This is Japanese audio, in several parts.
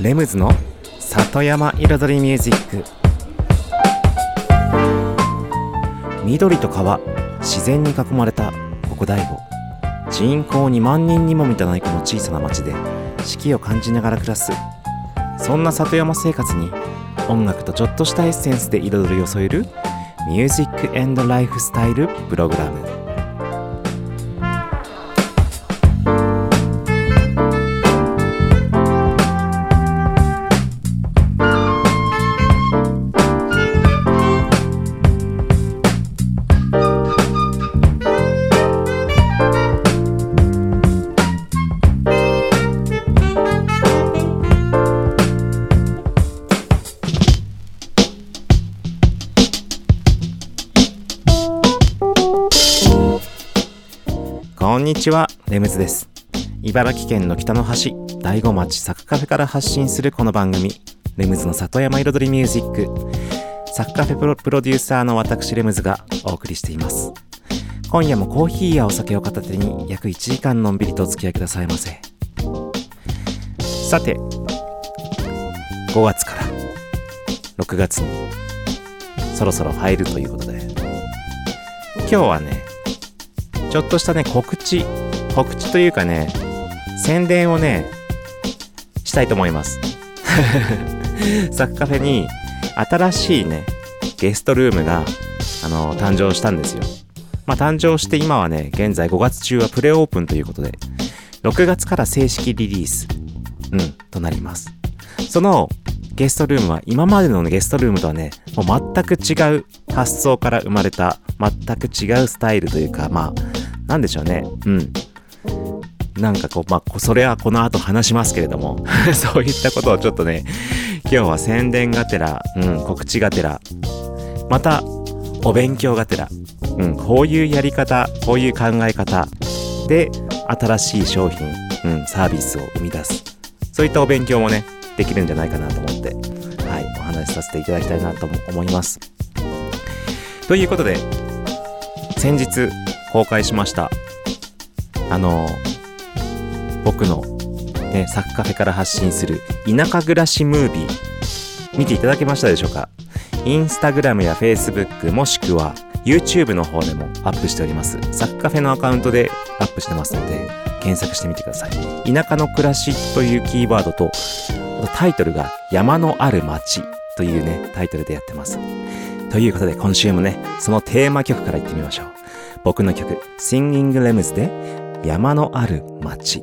レムズの里山彩りミュージック。緑と川自然に囲まれたここ大悟人口2万人にも満たないこの小さな町で四季を感じながら暮らす。そんな里山生活に音楽とちょっとしたエッセンスで彩りを添えるミュージックエンドライフスタイルプログラム。茨城県の北の端、大子町サクカフェから発信するこの番組、レムズの里山彩りミュージック。サクカフェプロデューサーの私レムズがお送りしています。今夜もコーヒーやお酒を片手に約1時間のんびりとお付き合いくださいませ。さて、5月から6月にそろそろ入るということで、今日はね、ちょっとしたね、告知、告知というかね、宣伝をね、したいと思います。サクカフェに新しいね、ゲストルームが、あの、誕生したんですよ。まあ、誕生して今はね、現在5月中はプレオープンということで、6月から正式リリース、うん、となります。そのゲストルームは今までのゲストルームとはね、もう全く違う発想から生まれた全く違うスタイルというか、まあ、なんでしょうね。うん。なんかこう、まあ、それはこの後話しますけれども、そういったことをちょっとね、今日は宣伝がてら、うん、告知がてら、また、お勉強がてら、うん、こういうやり方、こういう考え方で、新しい商品、うん、サービスを生み出す。そういったお勉強もね、できるんじゃないかなと思って、はい、お話しさせていただきたいなと思います。ということで、先日公開しました、あの、僕の、ね、サクカフェから発信する田舎暮らしムービー、見ていただけましたでしょうか？インスタグラムやフェイスブックもしくは YouTube の方でもアップしております。サクカフェのアカウントでアップしてますので、検索してみてください。田舎の暮らしというキーワードと、タイトルが山のある町というね、タイトルでやってます。ということで今週もね、そのテーマ曲からいってみましょう。僕の曲、Singing Lems で山のある町。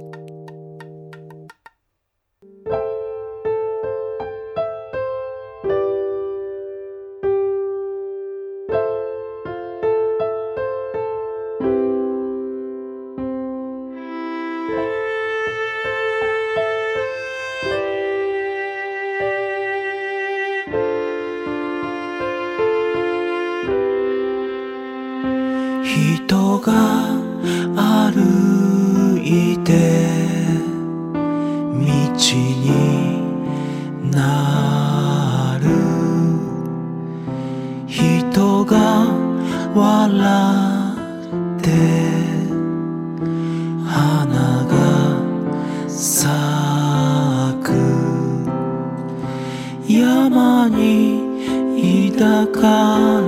人が歩いて道になる。人が笑って花が咲く。山に抱かれ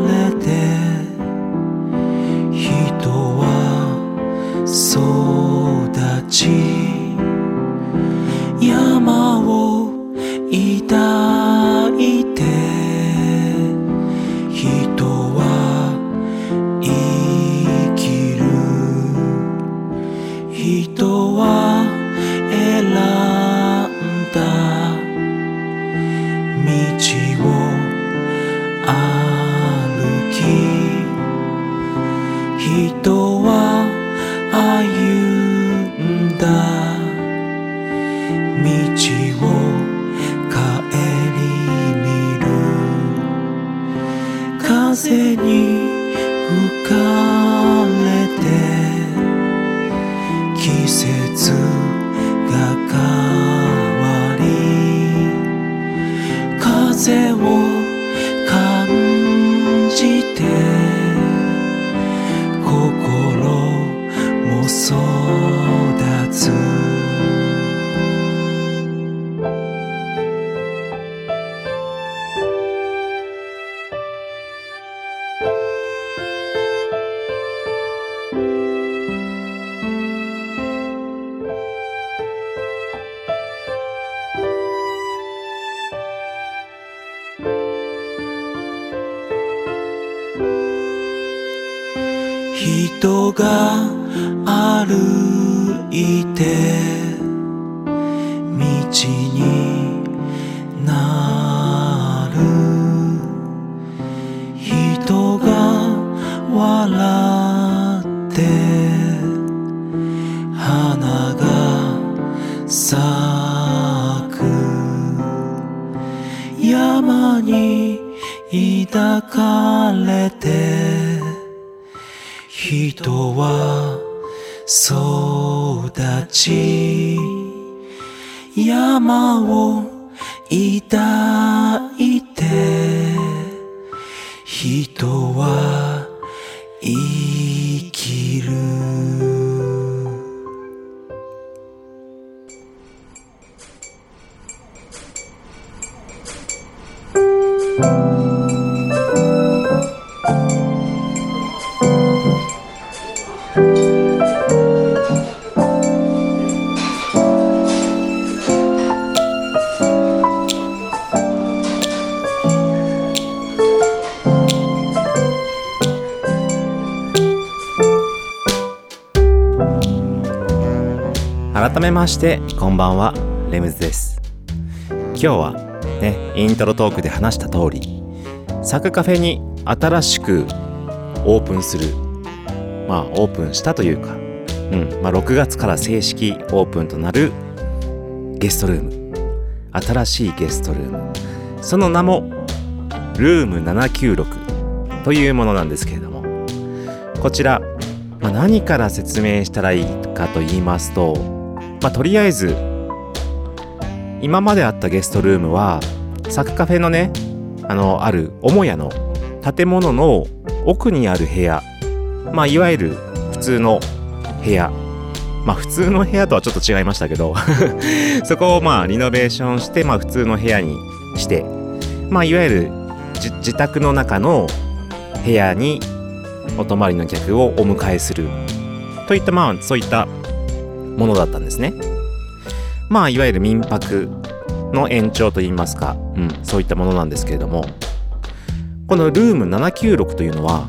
が歩いてましてこんばんはレムズです。今日はねイントロトークで話した通りサクカフェに新しくオープンするまあオープンしたというかうんまあ6月から正式オープンとなるゲストルーム。新しいゲストルーム。その名もルーム796というものなんですけれどもこちら、まあ、何から説明したらいいかと言いますとまあ、とりあえず今まであったゲストルームはサクカフェのねあのある母屋の建物の奥にある部屋。まあいわゆる普通の部屋。まあ普通の部屋とはちょっと違いましたけど。そこをまあリノベーションしてまあ普通の部屋にして。まあいわゆる自宅の中の部屋にお泊まりの客をお迎えする。といったまあそういったものだったんですね。まあいわゆる民泊の延長といいますか、うん、そういったものなんですけれどもこのルーム796というのは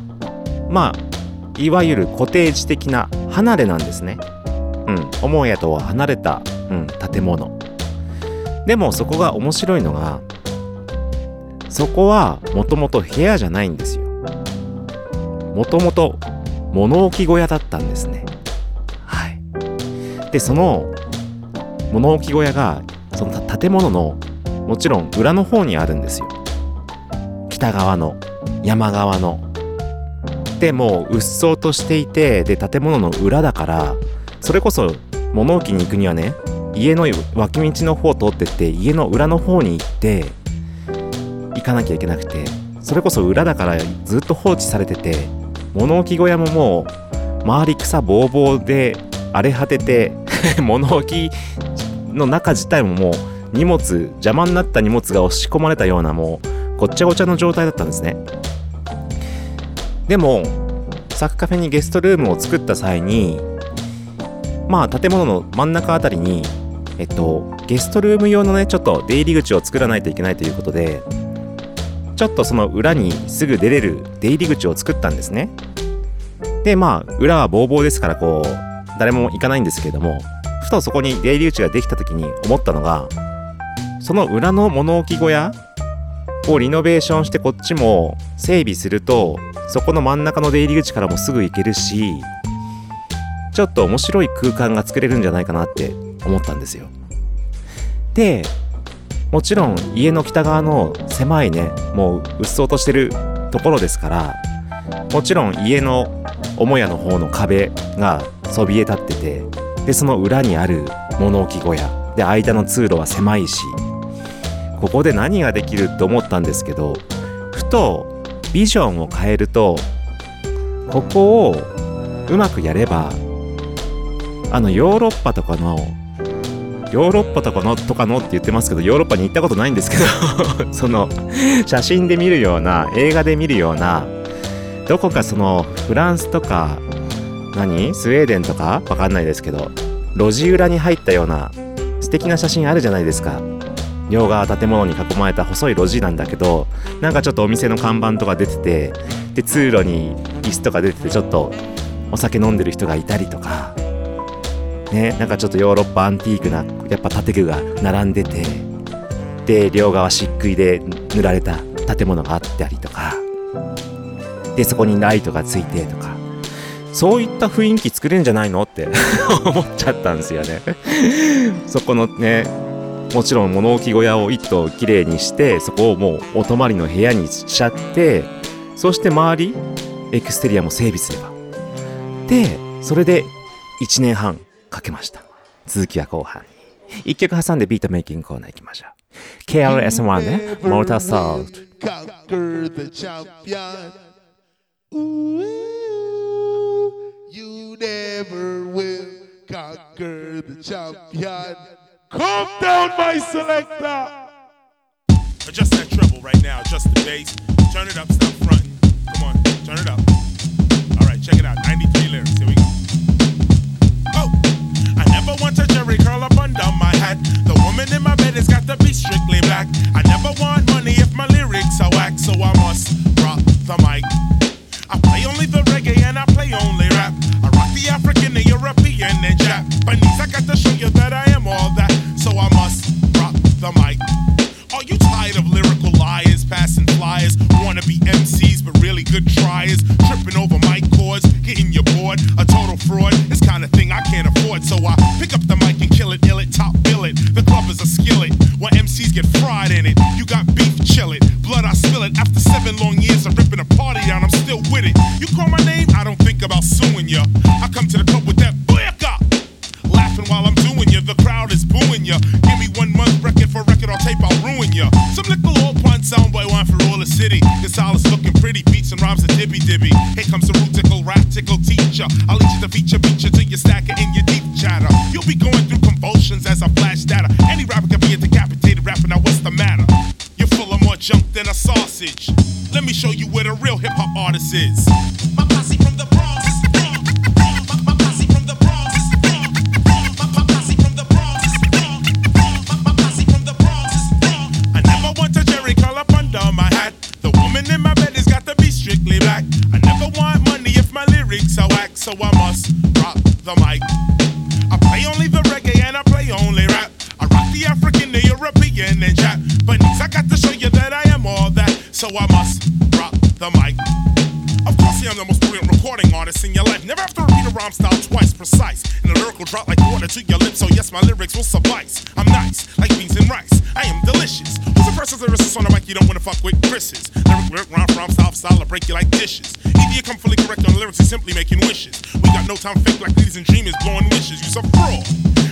まあいわゆるコテージ的な離れなんですね。うん、母屋とは離れた、うん、建物。でもそこが面白いのがそこはもともと部屋じゃないんですよ。もともと物置小屋だったんですね。で、その物置小屋がその建物のもちろん裏の方にあるんですよ。北側の山側の。でもううっそうとしていてで建物の裏だからそれこそ物置に行くにはね家の脇道の方を通ってって家の裏の方に行って行かなきゃいけなくてそれこそ裏だからずっと放置されてて物置小屋ももう周り草ぼうぼうで荒れ果てて 物置の中自体ももう荷物邪魔になった荷物が押し込まれたようなもうごっちゃごちゃの状態だったんですね。でもサクカフェにゲストルームを作った際にまあ建物の真ん中あたりにえっとゲストルーム用のねちょっと出入り口を作らないといけないということでちょっとその裏にすぐ出れる出入り口を作ったんですね。でまあ裏はボーボーですからこう誰も行かないんですけれどもふとそこに出入り口ができた時に思ったのがその裏の物置小屋をリノベーションしてこっちも整備するとそこの真ん中の出入り口からもすぐ行けるしちょっと面白い空間が作れるんじゃないかなって思ったんですよ。でもちろん家の北側の狭いねもううっそうとしてるところですからもちろん家の母屋の方の壁がそびえ立っててでその裏にある物置小屋。で間の通路は狭いしここで何ができるって思ったんですけどふとビジョンを変えるとここをうまくやればあのヨーロッパとかのヨーロッパとかのとかのって言ってますけどヨーロッパに行ったことないんですけど その写真で見るような映画で見るようなどこかそのフランスとか何？スウェーデンとか？わかんないですけど路地裏に入ったような素敵な写真あるじゃないですか。両側建物に囲まれた細い路地なんだけどなんかちょっとお店の看板とか出ててで通路に椅子とか出ててちょっとお酒飲んでる人がいたりとか。ねなんかちょっとヨーロッパアンティークなやっぱ建具が並んでてで両側漆喰で塗られた建物があったりとか。でそこにライトがついてとか。そういった雰囲気作れるんじゃないのって 思っちゃったんですよね。そこのねもちろん物置小屋を一棟きれいにしてそこをもうお泊まりの部屋にしちゃってそして周りエクステリアも整備すれば。でそれで1年半かけました。続きは後半。に1曲挟んでビートメイキングコーナー行きましょう。KRS-1 ね。モーターサル Ooh, you never will conquer the champion. Come down, my selector. Adjust that treble right now. Adjust the bass. Turn it up. Stop fronting. Come on. Turn it up. All right. Check it out. 93 lyrics. Here we go. Oh, I never want a Jerry curl up under my hat. The woman in my bed has got to be strictly black. I never want money if my lyrics are whack, so I must rock the mic. I play only the reggae and I play only rap. I rock the African, the European, and Jap. Japanese. I got to show you that I am all that, so I must rock the mic. Are you tired of lyrical liars, passing flyers? Wanna be MCs, but really good tryers? Tripping over mic cords, getting you bored. A total fraud, this kind of thing I can't afford. So I pick up the mic and kill it, ill it, top bill it. The club is a skillet, where MCs get fried in it. You got beef, chill it. Blood, I spill it. After seven long years of ripping a party down, with it. You call my name, I don't think about suing ya. I come to the club with that booyaka. Laughing while I'm doing ya, the crowd is booing ya. Give me one month record for record on tape, I'll ruin ya. Some little old pun soundboy one for all the city. This all is looking pretty, beats and rhymes a dibby dibby. Here comes the root tickle, rap tickle teacher. I'll lead you to feature, feature till you stack it in your deep chatter. You'll be going through convulsions as I flash data. Any rapper can sausage. Let me show you where the real hip hop artist is. Break you like dishes. Either you come fully correct on the lyrics, or simply making wishes. We got no time fake like ladies and dreamers blowing wishes. You some fraud.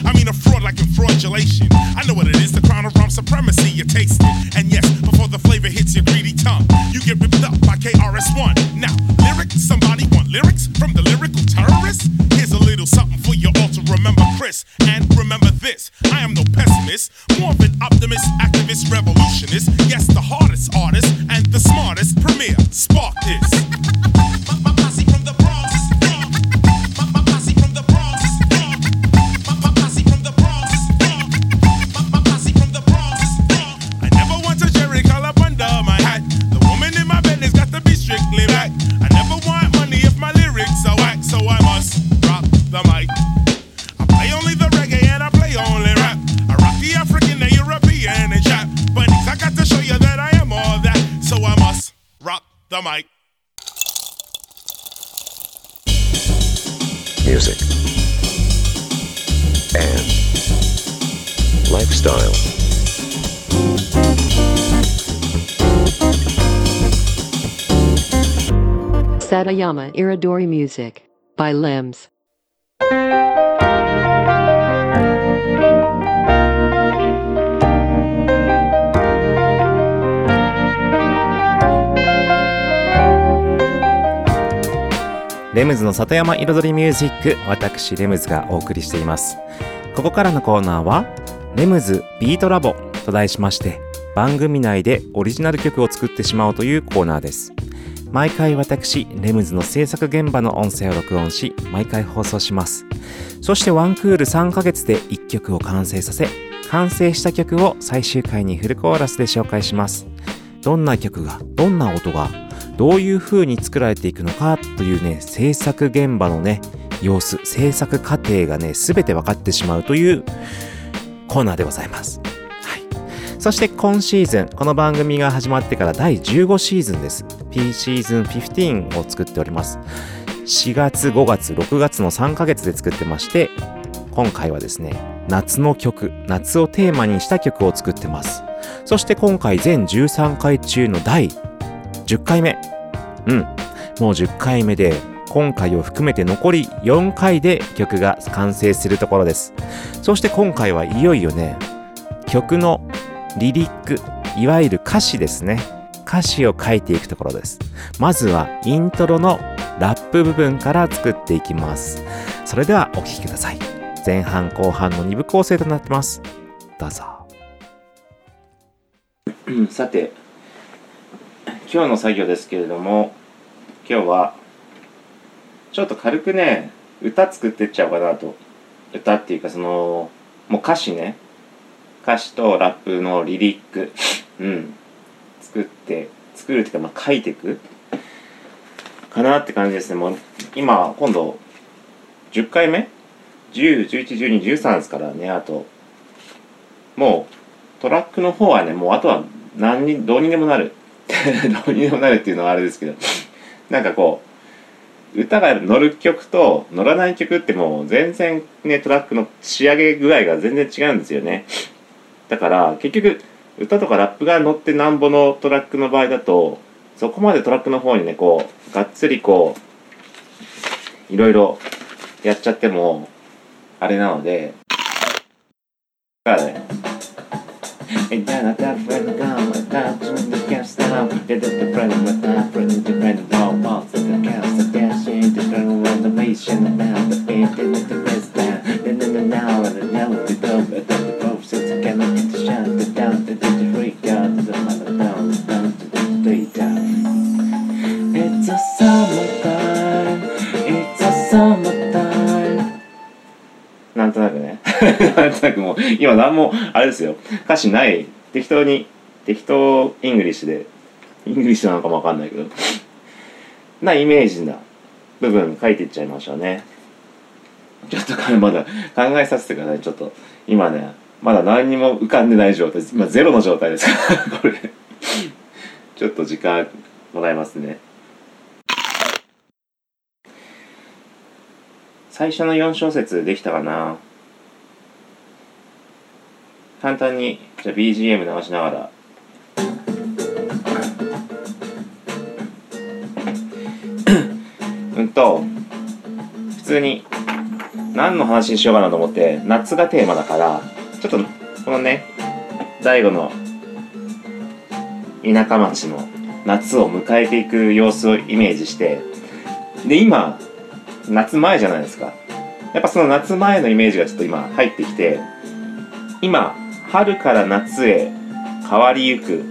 I mean a fraud like in fraudulation. I know what it is, the crown of rhyme supremacy. You taste it. And yes, before the flavor hits your greedy tongue, you get ripped up by KRS-One. Now, lyrics, somebody want lyrics from the lyrical terrorist? Here's a little something for you all to remember, Chris. And remember this, I am no pessimist, more of an optimist, activist, revolutionist. Yes, the hardest artist and the smartest Come here, spark this. Satayama Iridori Music by Limbs. レムズの里山彩りミュージック私レムズがお送りしていますここからのコーナーはレムズビートラボと題しまして番組内でオリジナル曲を作ってしまおうというコーナーです毎回私レムズの制作現場の音声を録音し毎回放送しますそしてワンクール3ヶ月で1曲を完成させ完成した曲を最終回にフルコーラスで紹介しますどんな曲がどんな音がどういう風に作られていくのかというね、制作現場のね、様子、制作過程がね、すべて分かってしまうというコーナーでございます。そして今シーズン、この番組が始まってから第15シーズンです。P シーズン15を作っております。4月、5月、6月の3ヶ月で作ってまして、今回はですね、夏の曲、夏をテーマにした曲を作ってます。そして今回全13回中の第10回目。うん。もう10回目で、今回を含めて残り4回で曲が完成するところです。そして今回はいよいよね、曲のリリック、いわゆる歌詞ですね。歌詞を書いていくところです。まずはイントロのラップ部分から作っていきます。それではお聴きください。前半後半の2部構成となってます。どうぞ。さて、今日の作業ですけれども、今日はちょっと軽くね、歌作ってっちゃおうかなと。歌っていうかその、もう歌詞ね。歌詞とラップのリリック、うん、作って、作るっていうか、まあ、書いていくかなって感じですね。もう、今、今度、10回目 ?10、11、12、13ですからね、あと。もう、トラックの方はね、もうあとは何に、どうにでもなる。どうにでもなるっていうのはあれですけど、なんかこう、歌が乗る曲と乗らない曲ってもう全然ね、トラックの仕上げ具合が全然違うんですよね。だから結局歌とかラップが乗ってなんぼのトラックの場合だとそこまでトラックの方にねこうがっつりこういろいろやっちゃってもあれなので。だからね。なんとなくね。なんとなくもう今何もあれですよ。歌詞ない。適当に適当 English で。 English なのかもわかんないけど。なイメージな部分書いていっちゃいましょうね。ちょっとこれまだ考えさせてください。ちょっと今ねまだ何にも浮かんでない状態です。今ゼロの状態です。か らこれ。ちょっと時間もらいますね。最初の4小節できたかな？簡単にじゃあ BGM 流しながら。うんと普通に何の話にしようかなと思って夏がテーマだからちょっとこのね大悟の田舎町の夏を迎えていく様子をイメージしてで今夏前じゃないですか。やっぱその夏前のイメージがちょっと今入ってきて今春から夏へ変わりゆく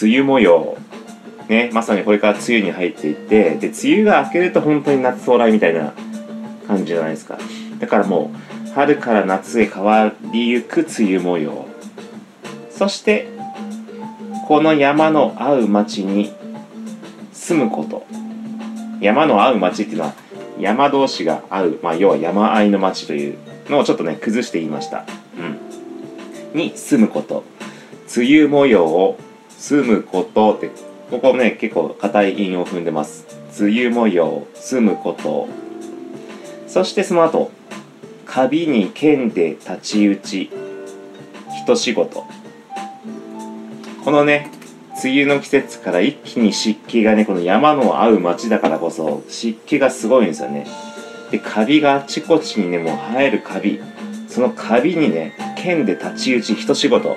梅雨模様ねまさにこれから梅雨に入っていってで梅雨が明けると本当に夏到来みたいな感じじゃないですか。だからもう春から夏へ変わりゆく梅雨模様。そしてこの山の合う町に住むこと。山の合う町っていうのは山同士が合う、まあ、要は山あいの町というのをちょっとね崩して言いました、うん、に住むこと。梅雨模様を住むことってここね結構硬い韻を踏んでます。梅雨模様住むこと。そしてその後カビに剣で太刀打ち。一仕事。このね梅雨の季節から一気に湿気がねこの山の合う町だからこそ湿気がすごいんですよね。でカビがあちこちにねもう生えるカビ。そのカビにね剣で太刀打ち一仕事。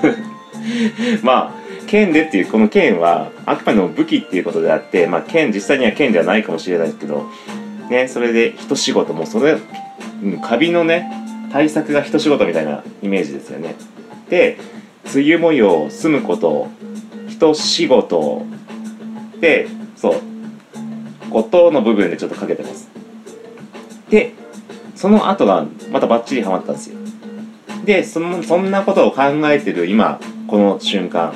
まあ剣でっていうこの剣はあくまでも武器っていうことであってまあ剣実際には剣ではないかもしれないですけどねそれで一仕事もそれうんカビのね対策が一仕事みたいなイメージですよね。で梅雨模様住むこと一仕事でそう音の部分でちょっとかけてます。でその後がまたバッチリハマったんですよ。でそのそんなことを考えてる今この瞬間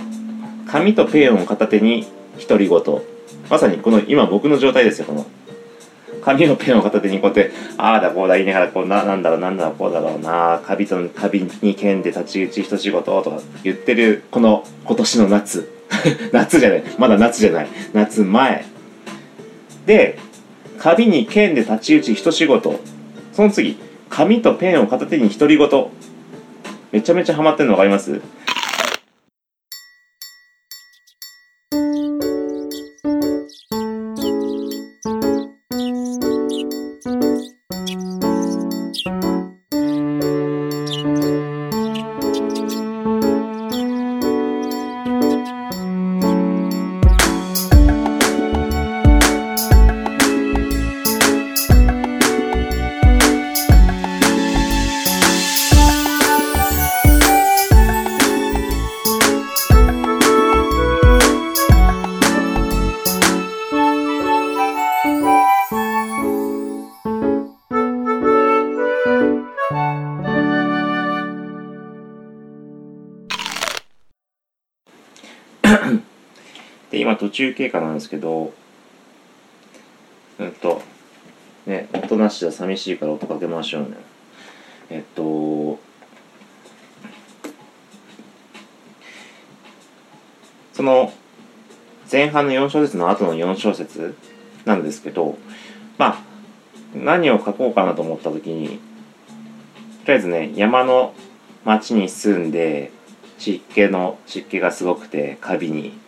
紙とペンを片手に独り言まさにこの今僕の状態ですよこの。紙のペンを片手にこうやってああだこうだ言いながらこうななんだろうなんだろうこうだろうなカビとカビに剣で立ち打ち一仕事とか言ってるこの今年の夏。夏じゃない。まだ夏じゃない。夏前。でカビに剣で立ち打ち一仕事その次紙とペンを片手に独り言。めちゃめちゃハマってるの分かります？中経過なんですけどうんとね音なしじゃ寂しいから音かけましょうね。えっとその前半の4小節の後の4小節なんですけどまあ何を書こうかなと思った時にとりあえずね山の町に住んで湿気の湿気がすごくてカビに。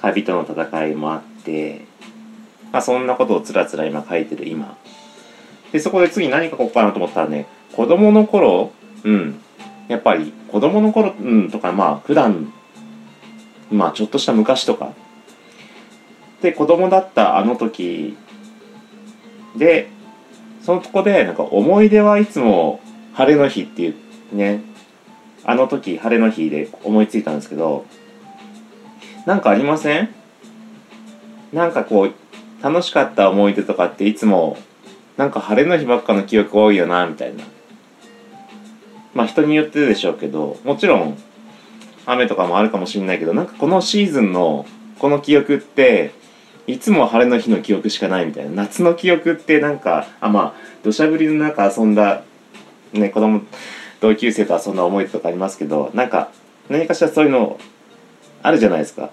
カビとの戦いもあってまあそんなことをつらつら今書いてる今。でそこで次何書こうかなと思ったらね子供の頃うんやっぱり子供の頃うんとかまあ普段まあちょっとした昔とか。で子供だったあの時でそのとこでなんか思い出はいつも晴れの日っていうねあの時晴れの日で思いついたんですけどなんかありません？なんかこう楽しかった思い出とかっていつもなんか晴れの日ばっかの記憶多いよなみたいな。まあ人によってでしょうけどもちろん雨とかもあるかもしれないけどなんかこのシーズンのこの記憶っていつも晴れの日の記憶しかないみたいな。夏の記憶ってなんかあまあ土砂降りの中遊んだね子供同級生と遊んだ思い出とかありますけどなんか何かしらそういうのあるじゃないですか。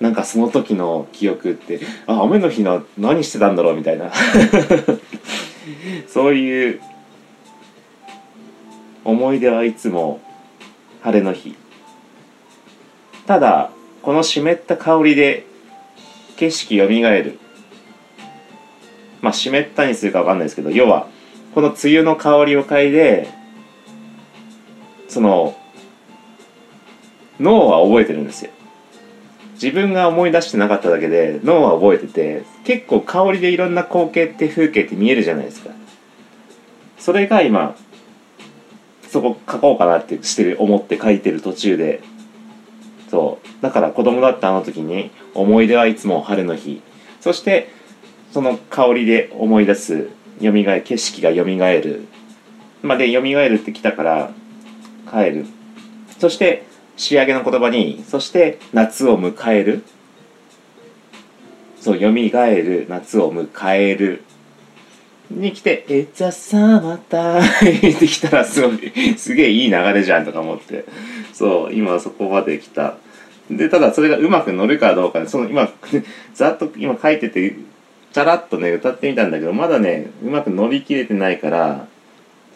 なんかその時の記憶って。あ雨の日の何してたんだろうみたいな。そういう思い出はいつも晴れの日。ただこの湿った香りで景色よみがえる。まあ湿ったにするかわかんないですけど要はこの梅雨の香りを嗅いでその脳は覚えてるんですよ。自分が思い出してなかっただけで脳は覚えてて結構香りでいろんな光景って風景って見えるじゃないですか。それが今そこ書こうかなってしてる思って書いてる途中で。そう。だから子供だったあの時に思い出はいつも晴れの日。そしてその香りで思い出すよみがえ景色がよみがえる。までよみがえるってきたから帰る。そして仕上げの言葉にそして夏を迎える。そうよみがえる夏を迎える。に来て「It's a summer time」ってきたらすごいすげえいい流れじゃんとか思って。そう今そこまで来た。でただそれがうまく乗るかどうかその今 ざっと今書いててチャラッとね歌ってみたんだけどまだねうまく乗り切れてないから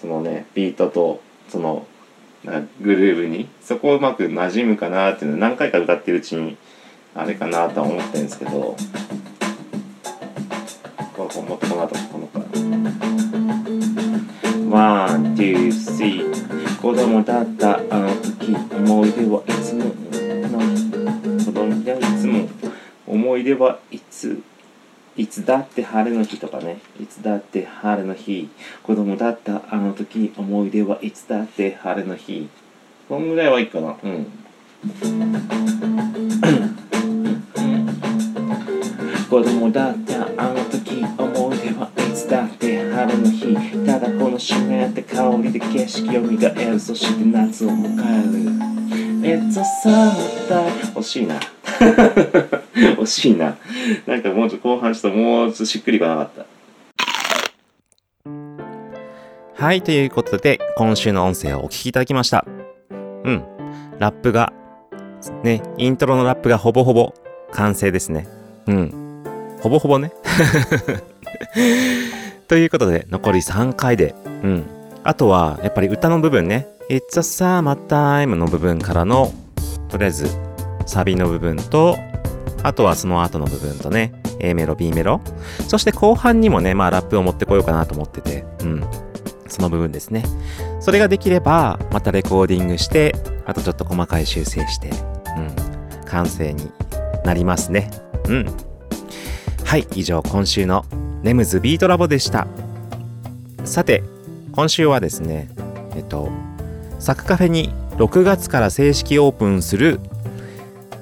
そのねビートとそのグルーブに。そこをうまく馴染むかなっていうの何回か歌ってるうちにあれかなとは思ってるんですけど。これもっとこの後このかOne, two, three。子供だったあの時思い出はいつも子供ではいつも思い出はいつもいつだって晴れの日とかね。いつだって晴れの日。子供だったあの時思い出はいつだって晴れの日。こんぐらいはいいかな。うん。子供だったあの時思い出はいつだって晴れの日。ただこの湿った香りで景色を見える。そして夏を迎える。It's a summer time 惜しいな。惜しいな。なんかもうちょっと後半ちょっともうちょっとしっくりこなかった。はい、ということで、今週の音声をお聞きいただきました。うん。ラップが、ね、イントロのラップがほぼほぼ完成ですね。うん。ほぼほぼね。ということで、残り3回で、うん。あとは、やっぱり歌の部分ね、It's a summer time の部分からの、とりあえず、サビの部分と、あとはその後の部分とね、A メロ、B メロ。そして後半にもね、まあラップを持ってこようかなと思ってて、うん。その部分ですね。それができれば、またレコーディングして、あとちょっと細かい修正して、うん。完成になりますね。うん。はい、以上今週のネムズビートラボでした。さて、今週はですね、えっと、サクカフェに6月から正式オープンする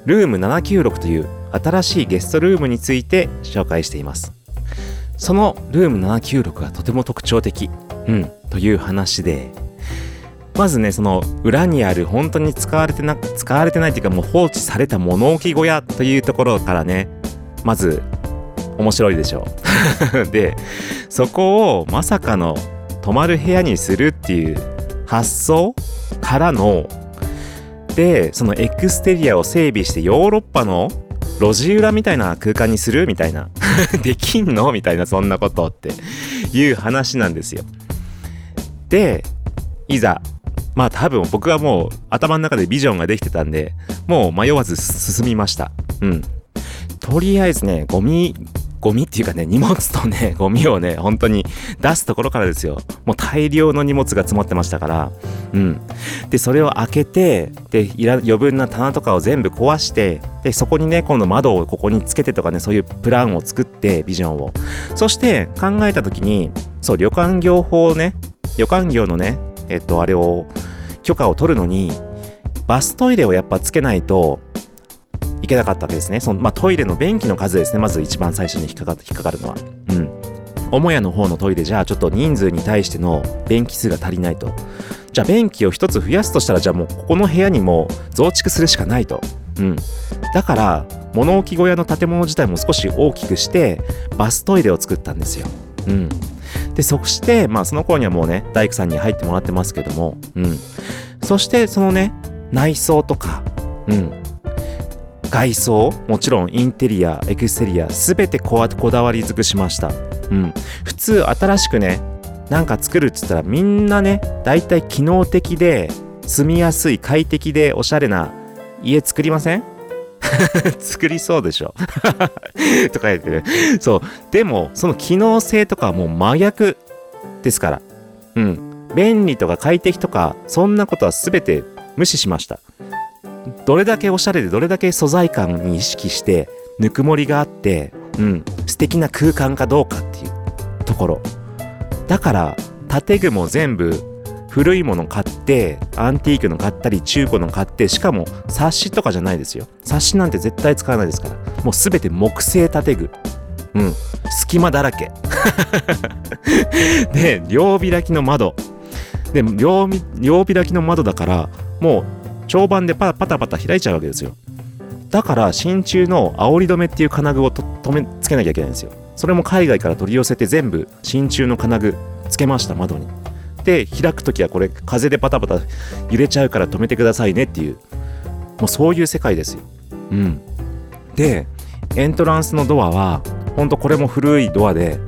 ルーム796という新しいゲストルームについて紹介しています。そのルーム796がとても特徴的、うん、という話で、まずね、その裏にある本当に使われてな、使われてないというかもう放置された物置小屋というところからね、まず面白いでしょう。で、そこをまさかの泊まる部屋にするっていう発想からのでそのエクステリアを整備してヨーロッパの路地裏みたいな空間にするみたいな。できんの？みたいなそんなことって。いう話なんですよ。でいざまあ多分僕はもう頭の中でビジョンができてたんでもう迷わず進みました。うん。とりあえずねゴミゴミっていうかね、荷物とね、ゴミをね、本当に出すところからですよ。もう大量の荷物が詰まってましたから。うん。で、それを開けて、で、いら余分な棚とかを全部壊して、で、そこにね、今度窓をここにつけてとかね、そういうプランを作って、ビジョンを。そして考えた時に、そう、旅館業法をね、旅館業のね、えっと、あれを、許可を取るのに、バストイレをやっぱつけないと、けなかったわけですね。そのまあ、トイレの便器の数ですね。まず一番最初に引っかか引っかかるのは。うん。母屋の方のトイレじゃあちょっと人数に対しての便器数が足りないと。じゃあ便器を一つ増やすとしたらじゃあもうここの部屋にも増築するしかないと。うん。だから物置小屋の建物自体も少し大きくしてバストイレを作ったんですよ。うん。で、そして、まあその頃にはもうね、大工さんに入ってもらってますけども、うん。そしてそのね、内装とか、うん。外装もちろんインテリアエクステリアすべてこだわり尽くしました。うん。普通新しくねなんか作るっつったらみんなねだいたい機能的で住みやすい快適でおしゃれな家作りません？作りそうでしょ。とか言ってる。そう。でもその機能性とかはもう真逆ですから。うん。便利とか快適とかそんなことは全て無視しました。どれだけおしゃれでどれだけ素材感に意識してぬくもりがあって、うん、素敵な空間かどうかっていうところ。だから建具も全部古いもの買ってアンティークの買ったり中古の買ってしかも冊子とかじゃないですよ。冊子なんて絶対使わないですから。もう全て木製建具。うん隙間だらけ。で両開きの窓。で両両開きの窓だからもう長板でパパタパタ開いちゃうわけですよ。だから真鍮の煽り止めっていう金具を止めつけなきゃいけないんですよ。それも海外から取り寄せて全部真鍮の金具つけました窓に。で開く時はこれ風でパタパタ揺れちゃうから止めてくださいねっていう。もうそういう世界ですよ。うん。でエントランスのドアはほんとこれも古いドアで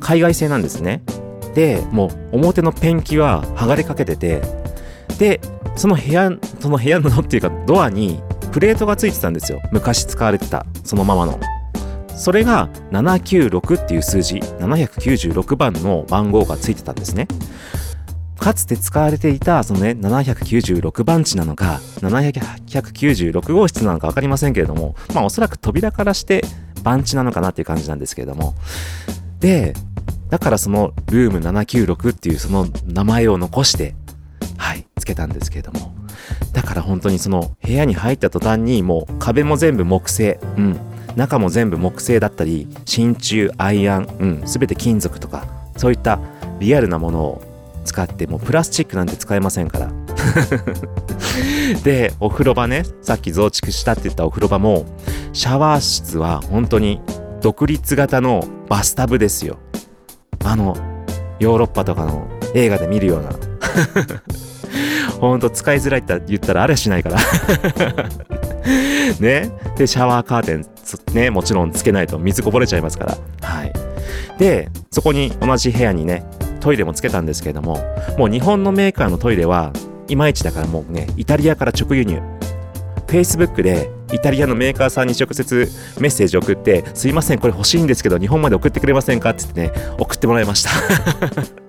海外製なんですね。でもう表のペンキは剥がれかけてて。でその部屋その部屋のっていうかドアにプレートがついてたんですよ。昔使われてたそのままの。それが796っていう数字796番の番号がついてたんですね。かつて使われていたそのね796番地なのか796号室なのか分かりませんけれどもまあおそらく扉からして番地なのかなっていう感じなんですけれども。でだからそのルーム796っていうその名前を残してはいつけたんですけれどもだから本当にその部屋に入った途端にもう壁も全部木製うん中も全部木製だったり真鍮アイアンうん全て金属とかそういったリアルなものを使ってもうプラスチックなんて使えませんから でお風呂場ねさっき増築したって言ったお風呂場もシャワー室は本当に独立型のバスタブですよ。あの、ヨーロッパとかの映画で見るような。ほんと使いづらいって言ったらあれしないから。ね。で、シャワーカーテン、ね、もちろんつけないと水こぼれちゃいますから。はい。で、そこに同じ部屋にね、トイレもつけたんですけれども、もう日本のメーカーのトイレはいまいちだからもうね、イタリアから直輸入。Facebook でイタリアのメーカーさんに直接メッセージを送って、すいません、これ欲しいんですけど、日本まで送ってくれませんかって言ってね、送ってもらいました。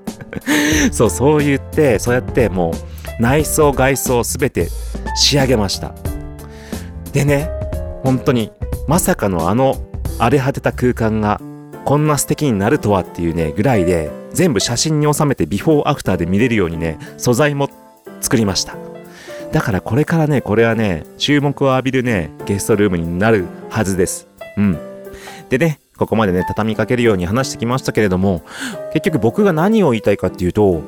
そう、そう言って、そうやってもう内装外装すべて仕上げました。でね、本当にまさかのあの荒れ果てた空間がこんな素敵になるとはっていうね、ぐらいで全部写真に収めてビフォーアフターで見れるようにね、素材も作りました。だからこれからね、これはね、注目を浴びるね、ゲストルームになるはずです。うん。でね、ここまでね、畳みかけるように話してきましたけれども、結局僕が何を言いたいかっていうと、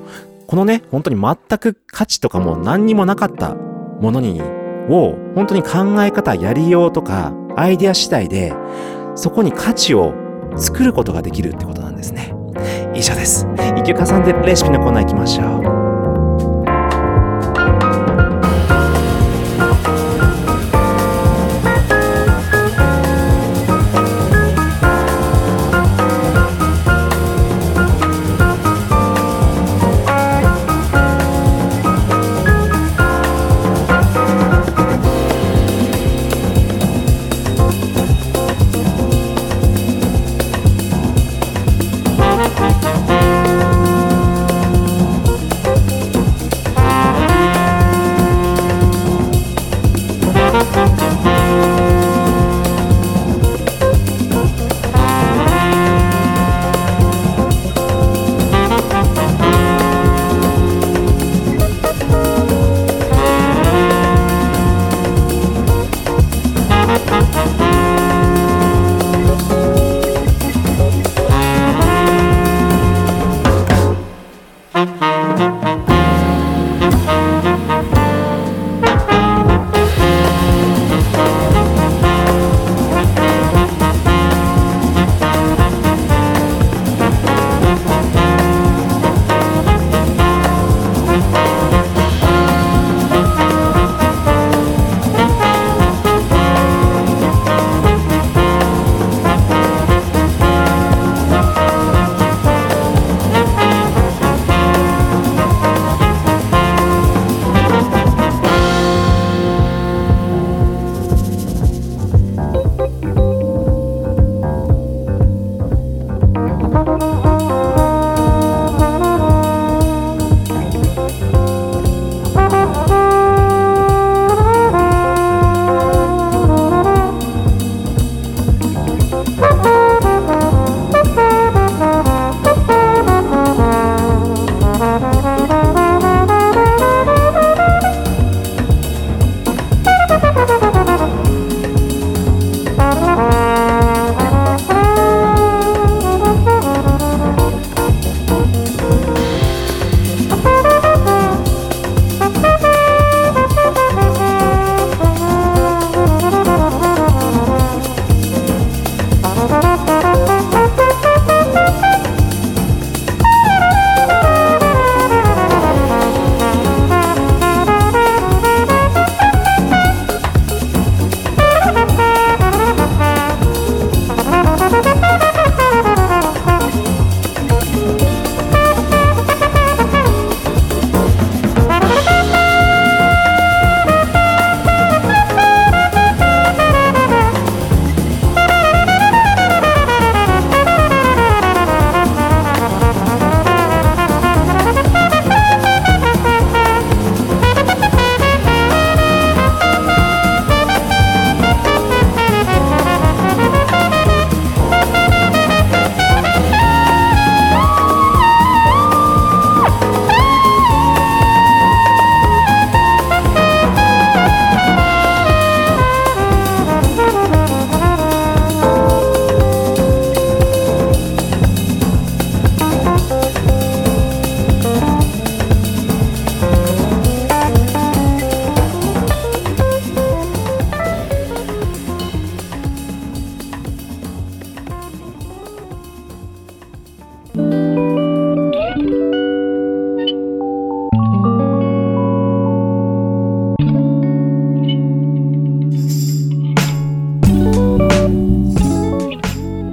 このね、本当に全く価値とかも何にもなかったものに、を、本当に考え方、やりようとか、アイデア次第で、そこに価値を作ることができるってことなんですね。以上です。一級加算でレシピのコーナー行きましょう。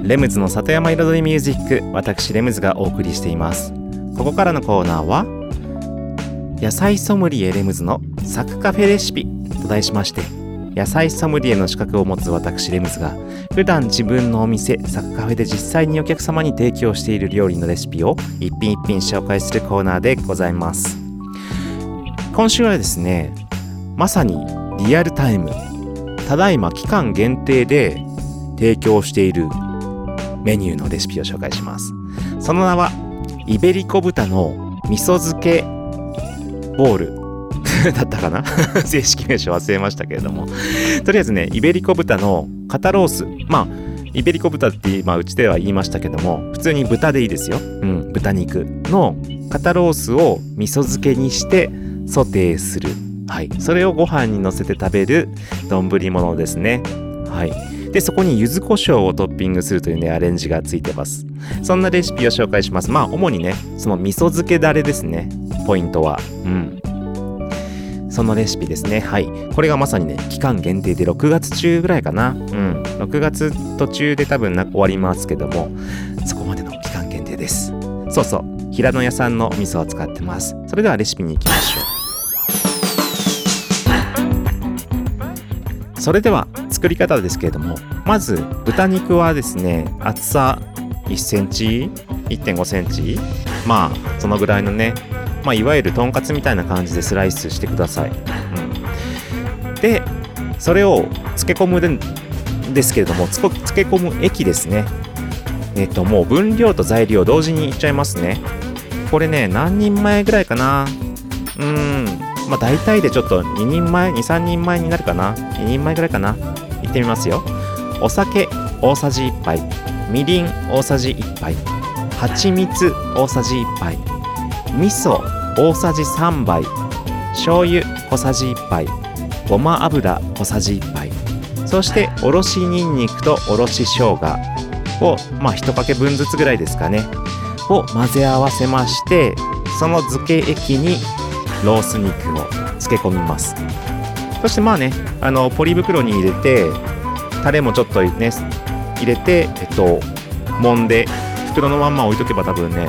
レムズの里山彩りミュージック私レムズがお送りしています。ここからのコーナーは野菜ソムリエレムズのサクカフェレシピと題しまして野菜ソムリエの資格を持つ私レムズが普段自分のお店サクカフェで実際にお客様に提供している料理のレシピを一品一品紹介するコーナーでございます。今週はですねまさにリアルタイムただいま期間限定で提供しているメニューのレシピを紹介します。その名はイベリコ豚の味噌漬けボール。だったかな？正式名称忘れましたけれども。とりあえずねイベリコ豚の肩ロース。まあイベリコ豚って、まあ、うちでは言いましたけども普通に豚でいいですよ、うん、豚肉の肩ロースを味噌漬けにしてソテーする。はい。それをご飯にのせて食べる丼物ですね。はい。でそこに柚子胡椒をトッピングするというねアレンジがついてますそんなレシピを紹介しますまあ主にねその味噌漬けだれですねポイントはうんそのレシピですね。はい。これがまさにね、期間限定で6月中ぐらいかな。うん。6月途中で多分な終わりますけども、そこまでの期間限定です。そうそう。平野屋さんの味噌を使ってます。それではレシピに行きましょう。それでは作り方ですけれども、まず豚肉はですね、厚さ1センチ、1.5センチ、まあそのぐらいのね、まあ、いわゆるとんかつみたいな感じでスライスしてください。うん、でそれを漬け込むんですけれども漬け込む液ですね。えっ、ともう分量と材料同時にいっちゃいますね。これね何人前ぐらいかなうんまあ大体でちょっと2人前23人前になるかな。2人前ぐらいかな。いってみますよ。お酒大さじ1杯。みりん大さじ1杯。蜂蜜大さじ1杯。味噌大さじ3杯。醤油小さじ1杯。ごま油小さじ1杯。そしておろしにんにくとおろし生姜をまあ1かけ分ずつぐらいですかね。を混ぜ合わせましてその漬け液にロース肉を漬け込みますそしてまあねあのポリ袋に入れてタレもちょっとね入れてえっと揉んで袋のまんま置いとけば多分ね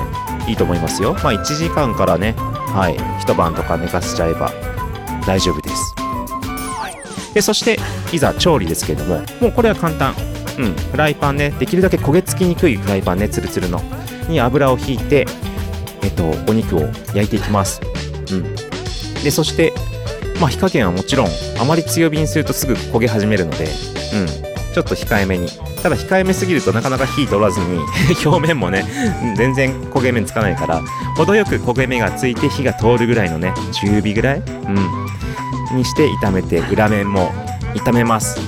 いいと思いますよ。まあ1時間からね、はい、一晩とか寝かせちゃえば大丈夫です。でそしていざ調理ですけれども、もうこれは簡単。うん、フライパンね、できるだけ焦げ付きにくいフライパンね、ツルツルの。に油をひいて、えっと、お肉を焼いていきます。うん。で、そして、まあ火加減はもちろん、あまり強火にするとすぐ焦げ始めるので、うん、ちょっと控えめに。ただ控えめすぎるとなかなか火通らずに 表面もね全然焦げ目つかないから程よく焦げ目がついて火が通るぐらいのね中火ぐらい、うん、にして炒めて裏面も炒めます。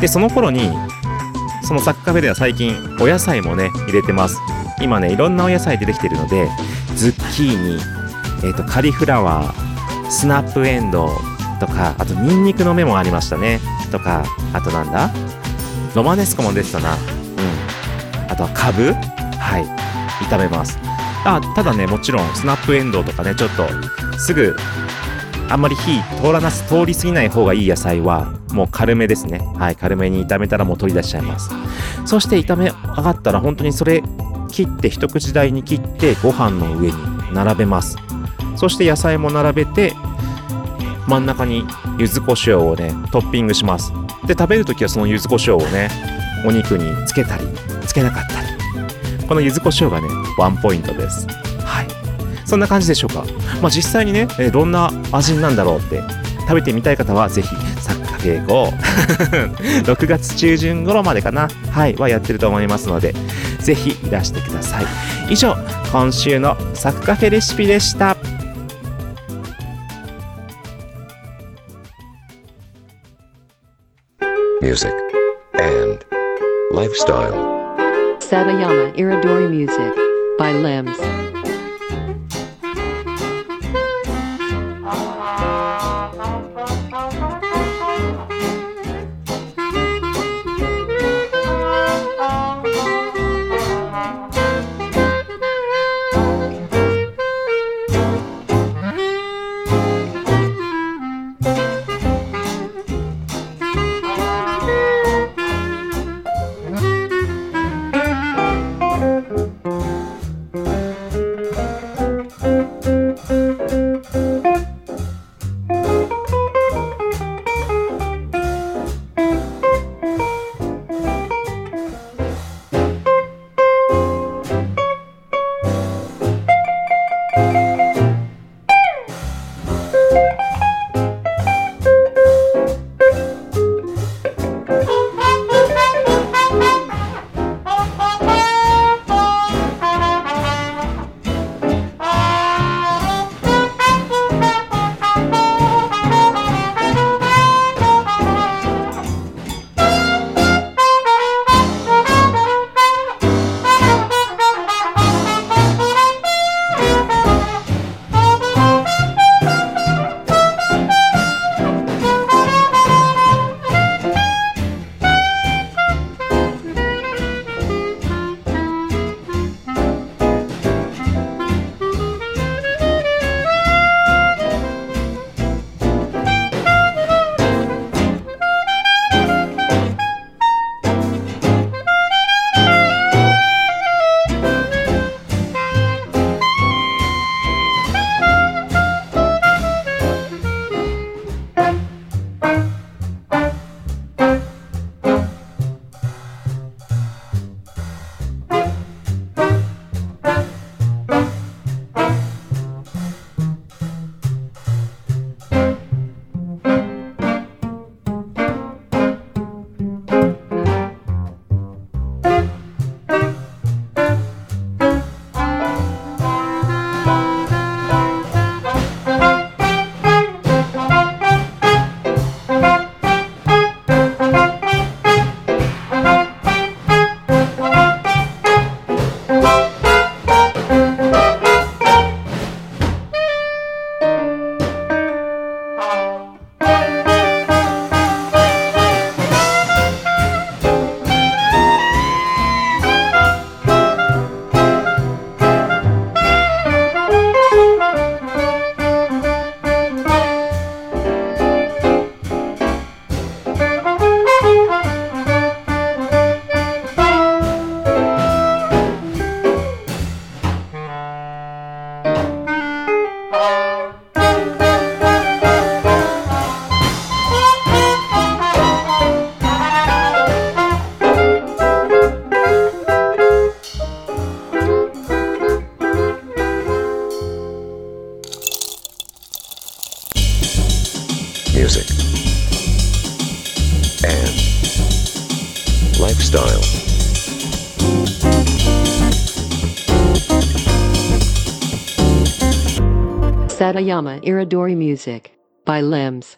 でその頃にそのサッカフェでは最近お野菜もね入れてます。今ねいろんなお野菜出てきてるのでズッキーニ、えー、とカリフラワースナップエンドウとかあとニンニクの芽もありましたねとかあとなんだ？ロマネスコも出てたな。うん。あとはカブ？はい。炒めます。あ、ただね、もちろんスナップエンドウとかね、ちょっとすぐあんまり火通らなす、通り過ぎない方がいい野菜はもう軽めですね。はい。軽めに炒めたらもう取り出しちゃいます。そして炒め上がったら本当にそれ切って一口大に切ってご飯の上に並べます。そして野菜も並べて真ん中に柚子胡椒をね、トッピングします。で食べるときはその柚子胡椒をねお肉につけたりつけなかったり。この柚子胡椒がねワンポイントです。はい。そんな感じでしょうか。まあ実際にねえどんな味なんだろうって食べてみたい方はぜひサッカフェ後6月中旬頃までかなはいはやってると思いますのでぜひいらしてください。以上今週のサッカフェレシピでした「music and lifestyle. Satayama Iridori Music by Limbs.「Satayama Iridori Music by Limbs.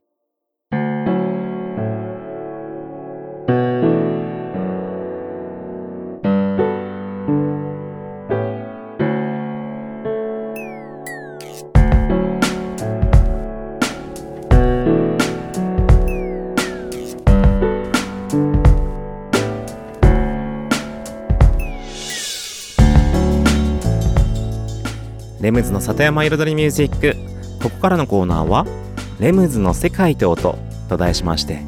レムズの里山彩りミュージック ここからのコーナーは「レムズの世界と音」と題しまして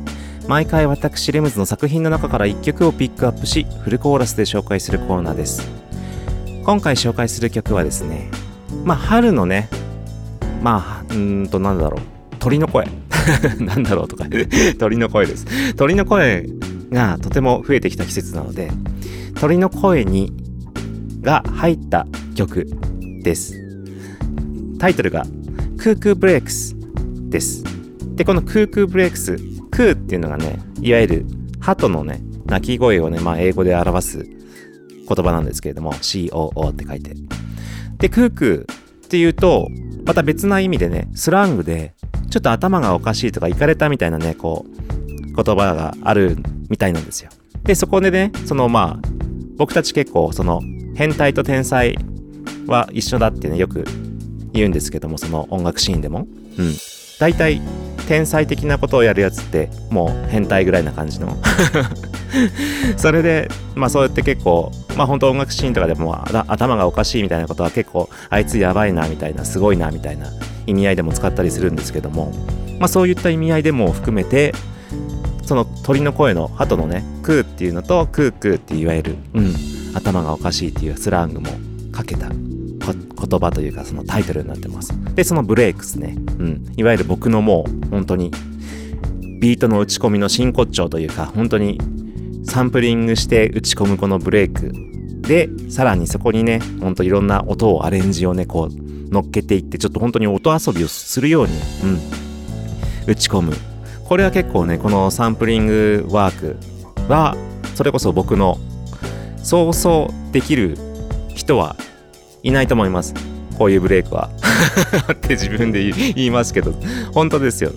毎回私レムズの作品の中から1曲をピックアップしフルコーラスで紹介するコーナーです。今回紹介する曲はですねまあ春のねまあうんとなんだろう鳥の声。なんだろうとか 鳥の声です。鳥の声がとても増えてきた季節なので鳥の声にが入った曲です。タイトルがクークーブレイクスです。でこのクークーブレイクスクーっていうのがねいわゆる鳩のね鳴き声をねまあ英語で表す言葉なんですけれども COO って書いて。でクークーっていうとまた別な意味でねスラングでちょっと頭がおかしいとかいかれたみたいなねこう言葉があるみたいなんですよ。でそこでねそのまあ僕たち結構その変態と天才は一緒だってねよく言うんですけどもその音楽シーンでも。うん。大体天才的なことをやるやつってもう変態ぐらいな感じの。それでまあそうやって結構まあ本当音楽シーンとかでも頭がおかしいみたいなことは結構あいつやばいなみたいなすごいなみたいな意味合いでも使ったりするんですけども。まあそういった意味合いでも含めてその鳥の声の鳩のねクーっていうのとクークーっていわゆる、うん、頭がおかしいっていうスラングもかけた。言葉というかそのタイトルになってます。でそのブレイクスね、うん、いわゆる僕のもう本当にビートの打ち込みの真骨頂というか本当にサンプリングして打ち込むこのブレイク。でさらにそこにねほんといろんな音をアレンジをねこう乗っけていってちょっと本当に音遊びをするように、うん、打ち込む。これは結構ねこのサンプリングワークはそれこそ僕のそうそうできる人はいないと思います。こういうブレイクは。って自分で言いますけど。本当ですよ。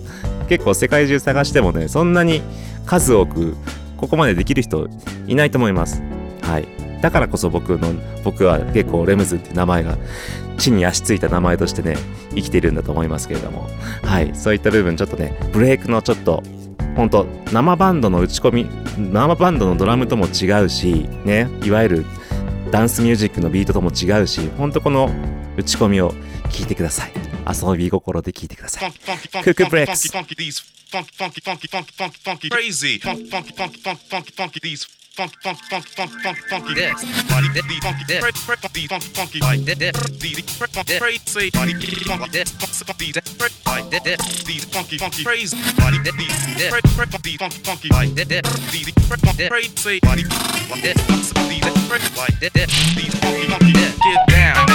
結構世界中探してもねそんなに数多くここまでできる人いないと思います。はい。だからこそ僕の僕は結構レムズって名前が地に足ついた名前としてね生きてるんだと思いますけれども。はい。そういった部分ちょっとねブレイクのちょっと本当生バンドの打ち込み生バンドのドラムとも違うしね。いわゆるダンスミュージックのビートとも違うし、ほんとこの打ち込みを聞いてください。遊び心で聞いてください。クックブレックス。funk funk funky funky funky funky crazy funky funky funky funky crazy funky funky funky crazy funky funky funky get down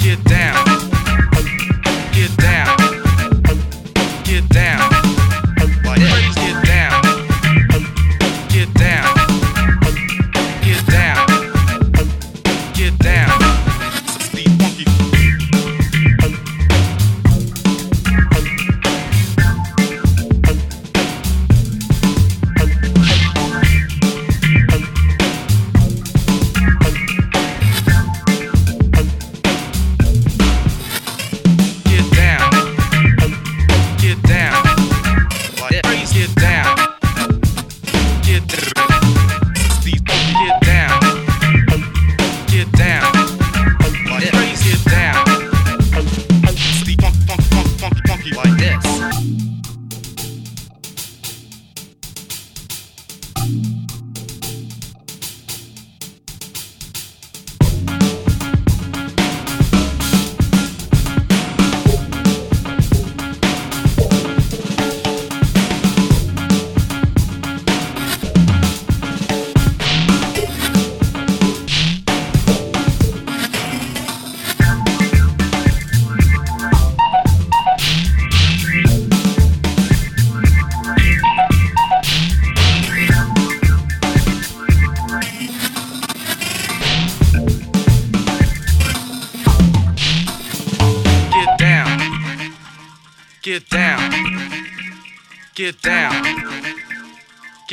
get down get down get down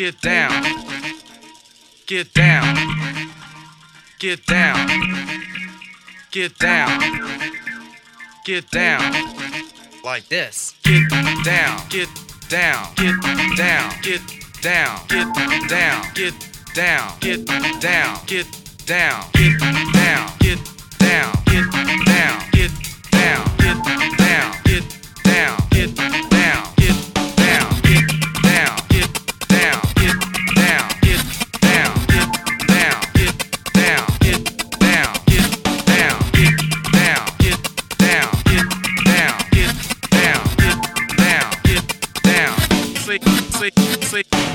Get down. Get down. Get down. Get down. Get down. Like this. Get down. Get down. Get down. Get down. Get down. Get down. Get down. Get down. Get down. Get down. Get down. Get down. Get down. Get down. Get down. seriously.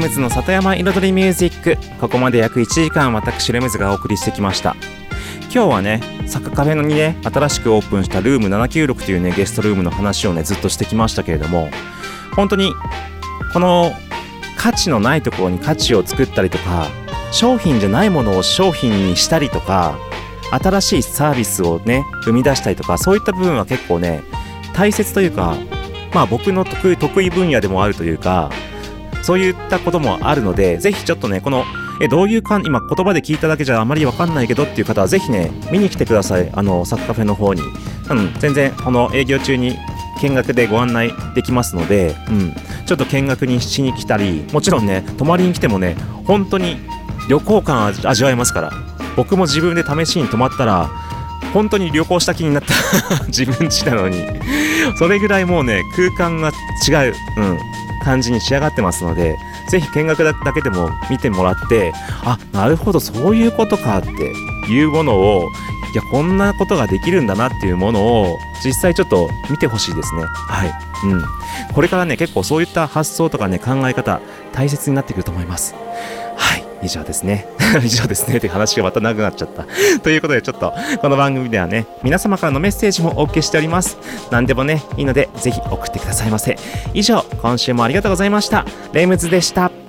ムズの里山彩りミュージック。ここまで約1時間私レムズがお送りしてきました。今日はねサッカカフェのにね新しくオープンしたルーム796というねゲストルームの話をねずっとしてきましたけれども本当にこの価値のないところに価値を作ったりとか商品じゃないものを商品にしたりとか新しいサービスをね生み出したりとかそういった部分は結構ね大切というかまあ僕の得意分野でもあるというかそういったこともあるので、ぜひちょっとね、この、え、どういうかん、今言葉で聞いただけじゃあまりわかんないけどっていう方は、ぜひね、見に来てください。あの、サッカフェの方に。うん、全然、この営業中に見学でご案内できますので、うん、ちょっと見学にしに来たり、もちろんね、泊まりに来てもね、本当に旅行感味わえますから。僕も自分で試しに泊まったら、本当に旅行した気になった 自分家なのにそれぐらいもうね空間が違う、うん、感じに仕上がってますのでぜひ見学だけでも見てもらってあなるほどそういうことかっていうものをいやこんなことができるんだなっていうものを実際ちょっと見てほしいですね。はい、うん、これからね結構そういった発想とかね考え方大切になってくると思います。以上ですね。以上ですね。って話がまた長くなっちゃった。ということでちょっとこの番組ではね皆様からのメッセージもお受けしております。何でもねいいのでぜひ送ってくださいませ。以上今週もありがとうございました。レムズでした。